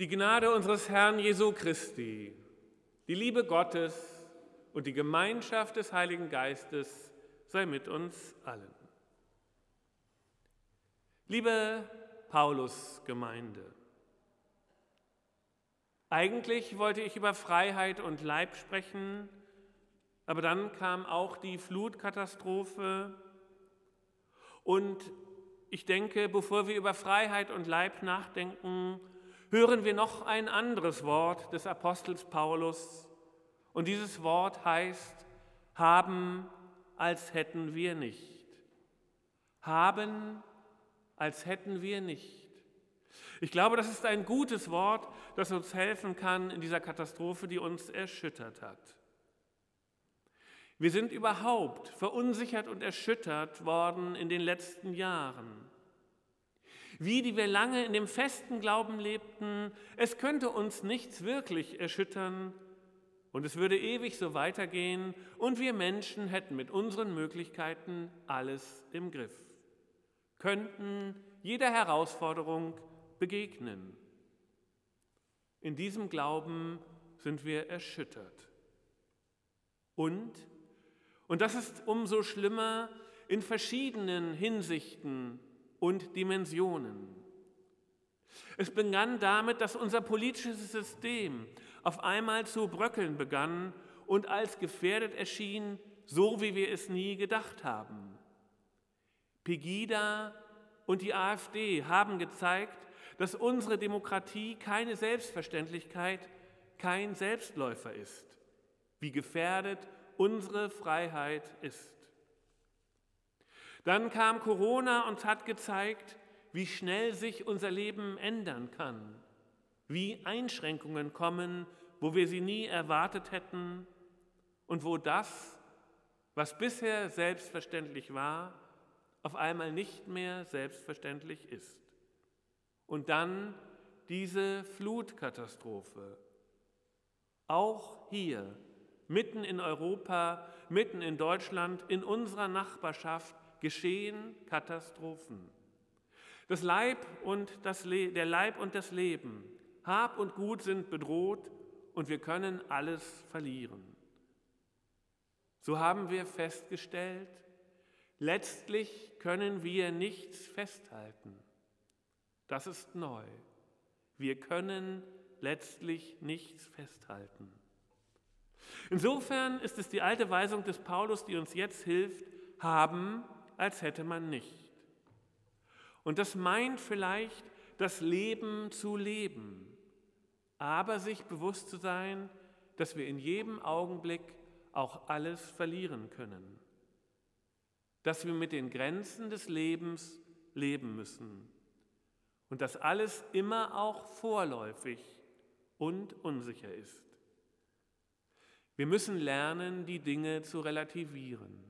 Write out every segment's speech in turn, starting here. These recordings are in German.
Die Gnade unseres Herrn Jesu Christi, die Liebe Gottes und die Gemeinschaft des Heiligen Geistes sei mit uns allen. Liebe Paulus-Gemeinde, eigentlich wollte ich über Freiheit und Leib sprechen, aber dann kam auch die Flutkatastrophe und ich denke, bevor wir über Freiheit und Leib nachdenken, hören wir noch ein anderes Wort des Apostels Paulus. Und dieses Wort heißt, haben, als hätten wir nicht. Haben, als hätten wir nicht. Ich glaube, das ist ein gutes Wort, das uns helfen kann in dieser Katastrophe, die uns erschüttert hat. Wir sind überhaupt verunsichert und erschüttert worden in den letzten Jahren wie die wir lange in dem festen Glauben lebten, es könnte uns nichts wirklich erschüttern und es würde ewig so weitergehen und wir Menschen hätten mit unseren Möglichkeiten alles im Griff, könnten jeder Herausforderung begegnen. In diesem Glauben sind wir erschüttert. Und, und das ist umso schlimmer, in verschiedenen Hinsichten und Dimensionen. Es begann damit, dass unser politisches System auf einmal zu bröckeln begann und als gefährdet erschien, so wie wir es nie gedacht haben. Pegida und die AfD haben gezeigt, dass unsere Demokratie keine Selbstverständlichkeit, kein Selbstläufer ist, wie gefährdet unsere Freiheit ist. Dann kam Corona und hat gezeigt, wie schnell sich unser Leben ändern kann, wie Einschränkungen kommen, wo wir sie nie erwartet hätten und wo das, was bisher selbstverständlich war, auf einmal nicht mehr selbstverständlich ist. Und dann diese Flutkatastrophe. Auch hier, mitten in Europa, mitten in Deutschland, in unserer Nachbarschaft, geschehen Katastrophen. Das Leib und das der Leib und das Leben, Hab und Gut sind bedroht und wir können alles verlieren. So haben wir festgestellt, letztlich können wir nichts festhalten. Das ist neu. Wir können letztlich nichts festhalten. Insofern ist es die alte Weisung des Paulus, die uns jetzt hilft, haben als hätte man nicht. Und das meint vielleicht, das Leben zu leben, aber sich bewusst zu sein, dass wir in jedem Augenblick auch alles verlieren können. Dass wir mit den Grenzen des Lebens leben müssen. Und dass alles immer auch vorläufig und unsicher ist. Wir müssen lernen, die Dinge zu relativieren.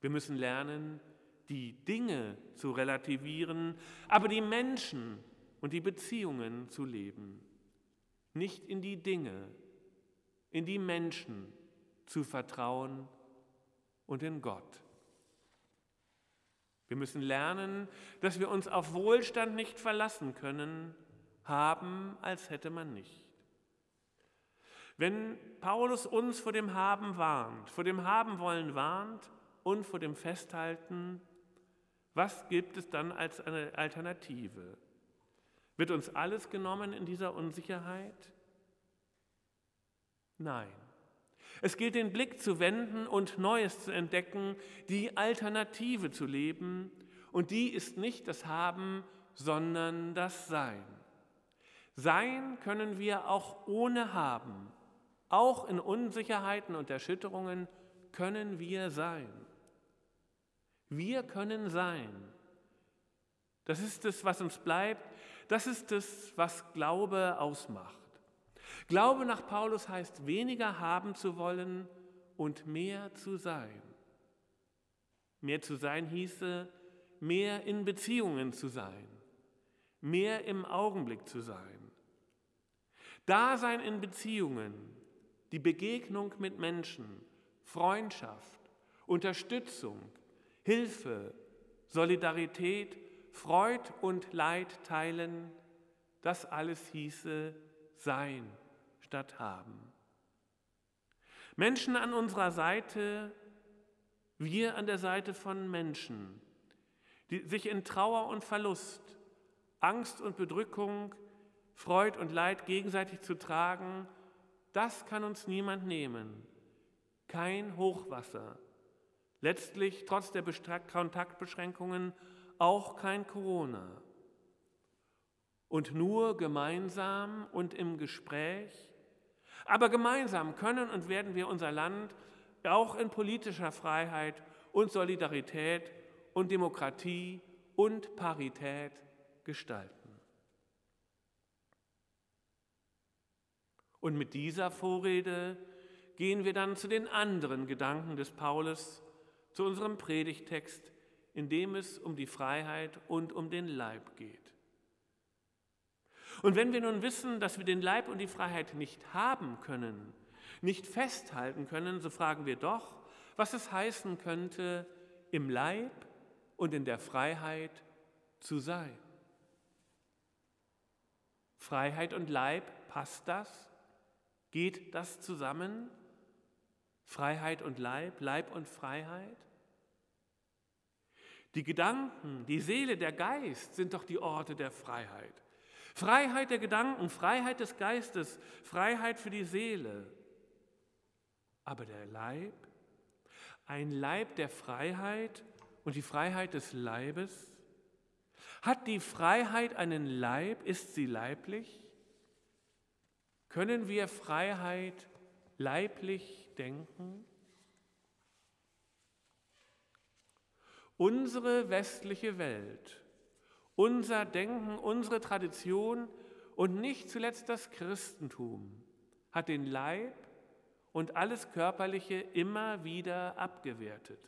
Wir müssen lernen, die Dinge zu relativieren, aber die Menschen und die Beziehungen zu leben. Nicht in die Dinge, in die Menschen zu vertrauen und in Gott. Wir müssen lernen, dass wir uns auf Wohlstand nicht verlassen können, haben, als hätte man nicht. Wenn Paulus uns vor dem Haben warnt, vor dem Haben wollen warnt, und vor dem Festhalten, was gibt es dann als eine Alternative? Wird uns alles genommen in dieser Unsicherheit? Nein. Es gilt den Blick zu wenden und Neues zu entdecken, die Alternative zu leben. Und die ist nicht das Haben, sondern das Sein. Sein können wir auch ohne Haben. Auch in Unsicherheiten und Erschütterungen können wir sein. Wir können sein. Das ist es, was uns bleibt. Das ist es, was Glaube ausmacht. Glaube nach Paulus heißt weniger haben zu wollen und mehr zu sein. Mehr zu sein hieße, mehr in Beziehungen zu sein, mehr im Augenblick zu sein. Dasein in Beziehungen, die Begegnung mit Menschen, Freundschaft, Unterstützung, Hilfe, Solidarität, Freud und Leid teilen, das alles hieße sein statt haben. Menschen an unserer Seite, wir an der Seite von Menschen, die sich in Trauer und Verlust, Angst und Bedrückung, Freud und Leid gegenseitig zu tragen, das kann uns niemand nehmen. Kein Hochwasser. Letztlich, trotz der Kontaktbeschränkungen, auch kein Corona. Und nur gemeinsam und im Gespräch, aber gemeinsam können und werden wir unser Land auch in politischer Freiheit und Solidarität und Demokratie und Parität gestalten. Und mit dieser Vorrede gehen wir dann zu den anderen Gedanken des Paulus, zu unserem Predigtext, in dem es um die Freiheit und um den Leib geht. Und wenn wir nun wissen, dass wir den Leib und die Freiheit nicht haben können, nicht festhalten können, so fragen wir doch, was es heißen könnte, im Leib und in der Freiheit zu sein. Freiheit und Leib, passt das? Geht das zusammen? Freiheit und Leib, Leib und Freiheit? Die Gedanken, die Seele, der Geist sind doch die Orte der Freiheit. Freiheit der Gedanken, Freiheit des Geistes, Freiheit für die Seele. Aber der Leib, ein Leib der Freiheit und die Freiheit des Leibes, hat die Freiheit einen Leib? Ist sie leiblich? Können wir Freiheit leiblich denken? Unsere westliche Welt unser Denken, unsere Tradition und nicht zuletzt das Christentum hat den Leib und alles Körperliche immer wieder abgewertet,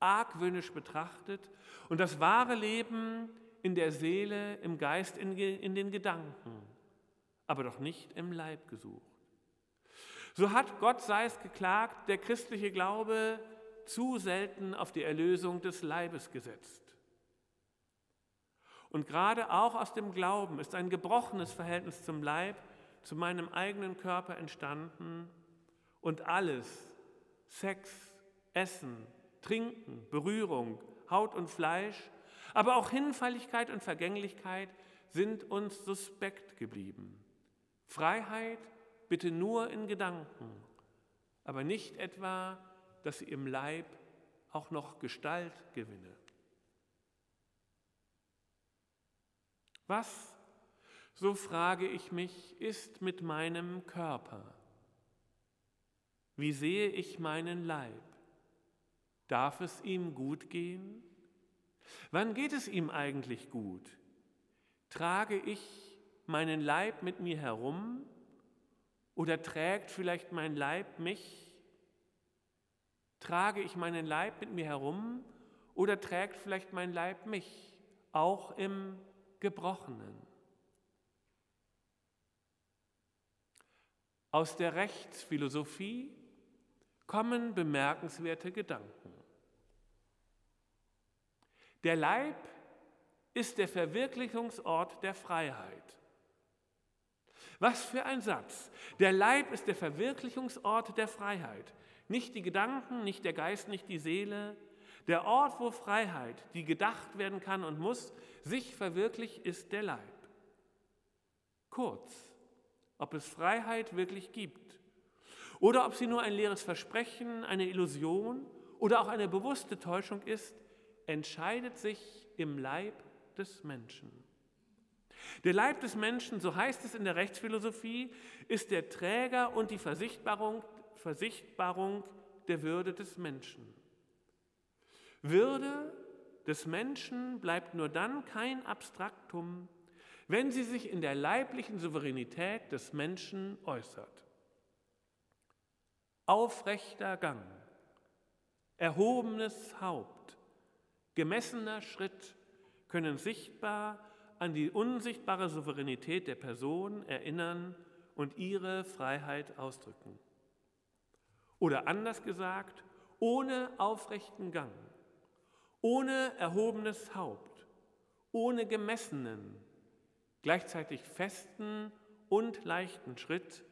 argwöhnisch betrachtet und das wahre Leben in der Seele, im Geist, in, in den Gedanken, aber doch nicht im Leib gesucht. So hat Gott sei es geklagt, der christliche Glaube zu selten auf die Erlösung des Leibes gesetzt. Und gerade auch aus dem Glauben ist ein gebrochenes Verhältnis zum Leib, zu meinem eigenen Körper entstanden und alles, Sex, Essen, Trinken, Berührung, Haut und Fleisch, aber auch Hinfälligkeit und Vergänglichkeit sind uns suspekt geblieben. Freiheit bitte nur in Gedanken, aber nicht etwa, dass sie im Leib auch noch Gestalt gewinne. Was, so frage ich mich, ist mit meinem Körper? Wie sehe ich meinen Leib? Darf es ihm gut gehen? Wann geht es ihm eigentlich gut? Trage ich meinen Leib mit mir herum oder trägt vielleicht mein Leib mich? Trage ich meinen Leib mit mir herum oder trägt vielleicht mein Leib mich, auch im Gebrochenen. Aus der Rechtsphilosophie kommen bemerkenswerte Gedanken. Der Leib ist der Verwirklichungsort der Freiheit. Was für ein Satz. Der Leib ist der Verwirklichungsort der Freiheit. Nicht die Gedanken, nicht der Geist, nicht die Seele. Der Ort, wo Freiheit, die gedacht werden kann und muss, sich verwirklicht, ist der Leib. Kurz, ob es Freiheit wirklich gibt oder ob sie nur ein leeres Versprechen, eine Illusion oder auch eine bewusste Täuschung ist, entscheidet sich im Leib des Menschen. Der Leib des Menschen, so heißt es in der Rechtsphilosophie, ist der Träger und die Versichtbarung, Versichtbarung der Würde des Menschen. Würde des Menschen bleibt nur dann kein Abstraktum, wenn sie sich in der leiblichen Souveränität des Menschen äußert. Aufrechter Gang, erhobenes Haupt, gemessener Schritt können sichtbar an die unsichtbare Souveränität der Person erinnern und ihre Freiheit ausdrücken. Oder anders gesagt, ohne aufrechten Gang ohne erhobenes Haupt, ohne gemessenen, gleichzeitig festen und leichten Schritt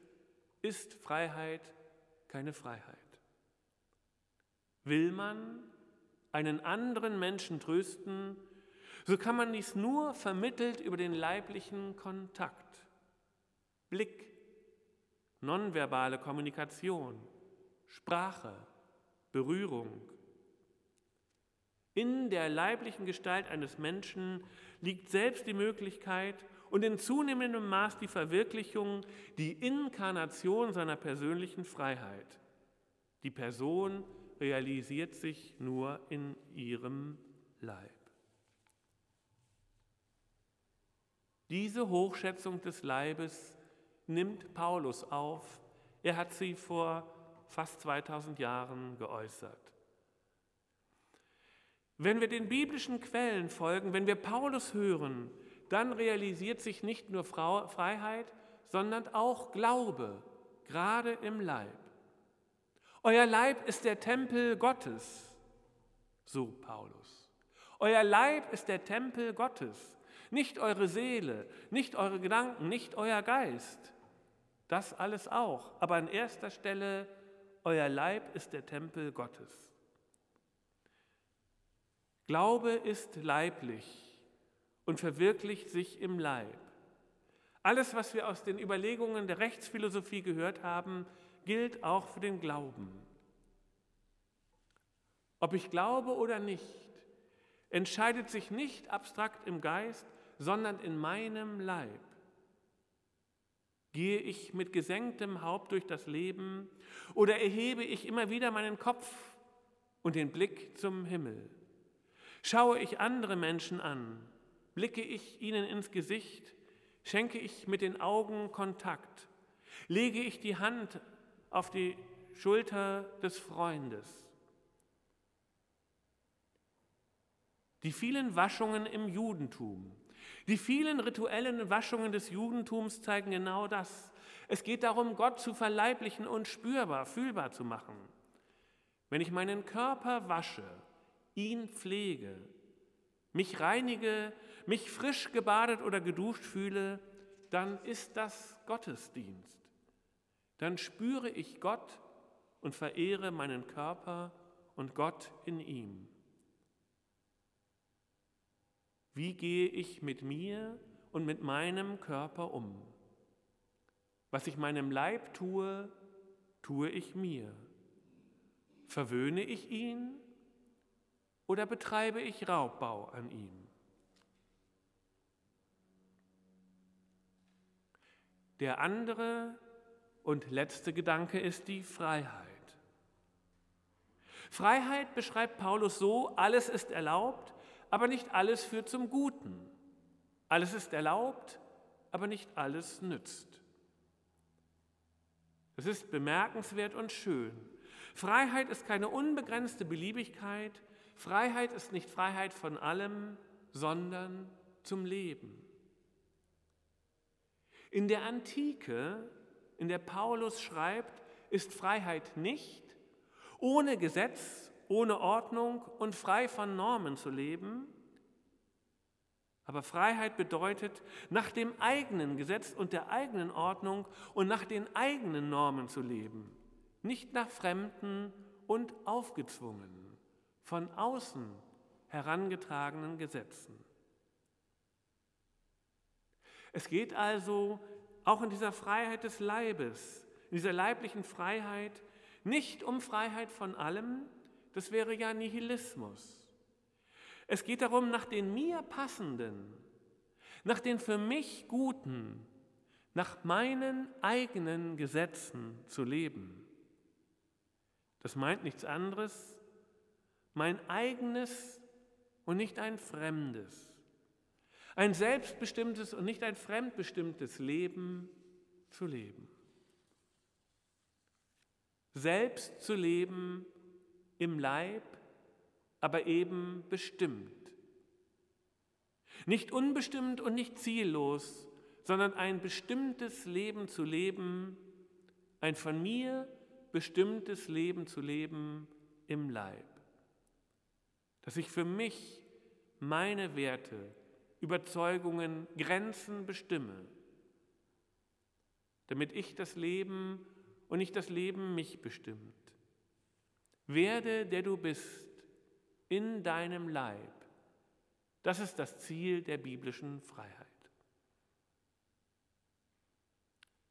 ist Freiheit keine Freiheit. Will man einen anderen Menschen trösten, so kann man dies nur vermittelt über den leiblichen Kontakt. Blick, nonverbale Kommunikation, Sprache, Berührung. In der leiblichen Gestalt eines Menschen liegt selbst die Möglichkeit und in zunehmendem Maß die Verwirklichung, die Inkarnation seiner persönlichen Freiheit. Die Person realisiert sich nur in ihrem Leib. Diese Hochschätzung des Leibes nimmt Paulus auf. Er hat sie vor fast 2000 Jahren geäußert. Wenn wir den biblischen Quellen folgen, wenn wir Paulus hören, dann realisiert sich nicht nur Freiheit, sondern auch Glaube, gerade im Leib. Euer Leib ist der Tempel Gottes, so Paulus. Euer Leib ist der Tempel Gottes, nicht eure Seele, nicht eure Gedanken, nicht euer Geist. Das alles auch, aber an erster Stelle, euer Leib ist der Tempel Gottes. Glaube ist leiblich und verwirklicht sich im Leib. Alles, was wir aus den Überlegungen der Rechtsphilosophie gehört haben, gilt auch für den Glauben. Ob ich glaube oder nicht, entscheidet sich nicht abstrakt im Geist, sondern in meinem Leib. Gehe ich mit gesenktem Haupt durch das Leben oder erhebe ich immer wieder meinen Kopf und den Blick zum Himmel? Schaue ich andere Menschen an, blicke ich ihnen ins Gesicht, schenke ich mit den Augen Kontakt, lege ich die Hand auf die Schulter des Freundes. Die vielen Waschungen im Judentum, die vielen rituellen Waschungen des Judentums zeigen genau das. Es geht darum, Gott zu verleiblichen und spürbar, fühlbar zu machen. Wenn ich meinen Körper wasche, ihn pflege, mich reinige, mich frisch gebadet oder geduscht fühle, dann ist das Gottesdienst. Dann spüre ich Gott und verehre meinen Körper und Gott in ihm. Wie gehe ich mit mir und mit meinem Körper um? Was ich meinem Leib tue, tue ich mir. Verwöhne ich ihn oder betreibe ich Raubbau an ihm? Der andere und letzte Gedanke ist die Freiheit. Freiheit beschreibt Paulus so, alles ist erlaubt, aber nicht alles führt zum Guten. Alles ist erlaubt, aber nicht alles nützt. Das ist bemerkenswert und schön. Freiheit ist keine unbegrenzte Beliebigkeit, Freiheit ist nicht Freiheit von allem, sondern zum Leben. In der Antike, in der Paulus schreibt, ist Freiheit nicht, ohne Gesetz, ohne Ordnung und frei von Normen zu leben. Aber Freiheit bedeutet, nach dem eigenen Gesetz und der eigenen Ordnung und nach den eigenen Normen zu leben, nicht nach fremden und aufgezwungen von außen herangetragenen Gesetzen. Es geht also auch in dieser Freiheit des Leibes, in dieser leiblichen Freiheit, nicht um Freiheit von allem, das wäre ja Nihilismus. Es geht darum, nach den mir passenden, nach den für mich guten, nach meinen eigenen Gesetzen zu leben. Das meint nichts anderes mein eigenes und nicht ein fremdes, ein selbstbestimmtes und nicht ein fremdbestimmtes Leben zu leben. Selbst zu leben im Leib, aber eben bestimmt. Nicht unbestimmt und nicht ziellos, sondern ein bestimmtes Leben zu leben, ein von mir bestimmtes Leben zu leben im Leib dass ich für mich meine Werte Überzeugungen, Grenzen bestimme, damit ich das Leben und nicht das Leben mich bestimmt. Werde, der du bist, in deinem Leib. Das ist das Ziel der biblischen Freiheit.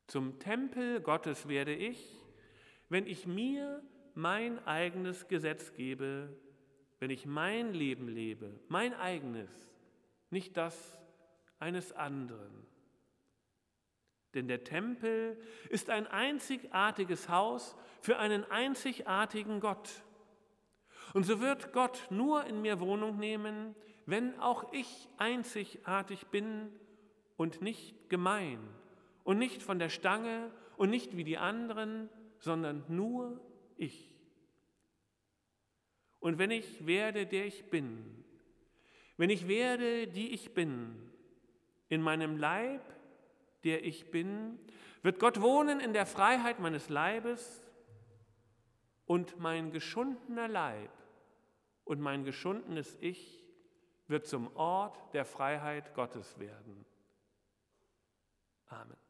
Zum Tempel Gottes werde ich, wenn ich mir mein eigenes Gesetz gebe, wenn ich mein Leben lebe, mein eigenes, nicht das eines anderen. Denn der Tempel ist ein einzigartiges Haus für einen einzigartigen Gott. Und so wird Gott nur in mir Wohnung nehmen, wenn auch ich einzigartig bin und nicht gemein und nicht von der Stange und nicht wie die anderen, sondern nur ich. Und wenn ich werde, der ich bin, wenn ich werde, die ich bin, in meinem Leib, der ich bin? Wird Gott wohnen in der Freiheit meines Leibes? Und mein geschundener Leib und mein geschundenes Ich wird zum Ort der Freiheit Gottes werden. Amen.